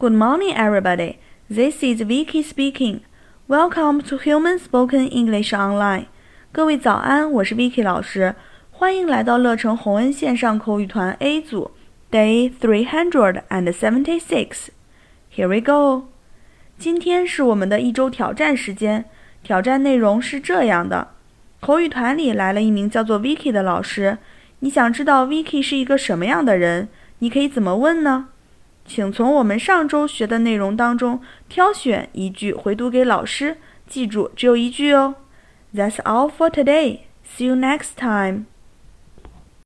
Good morning, everybody. This is Vicky speaking. Welcome to Human Spoken English Online. 各位早安，我是 Vicky 老师，欢迎来到乐成洪恩线上口语团 A 组，Day three hundred and seventy six. Here we go. 今天是我们的一周挑战时间，挑战内容是这样的：口语团里来了一名叫做 Vicky 的老师，你想知道 Vicky 是一个什么样的人？你可以怎么问呢？请从我们上周学的内容当中挑选一句回读给老师，记住只有一句哦。That's all for today. See you next time.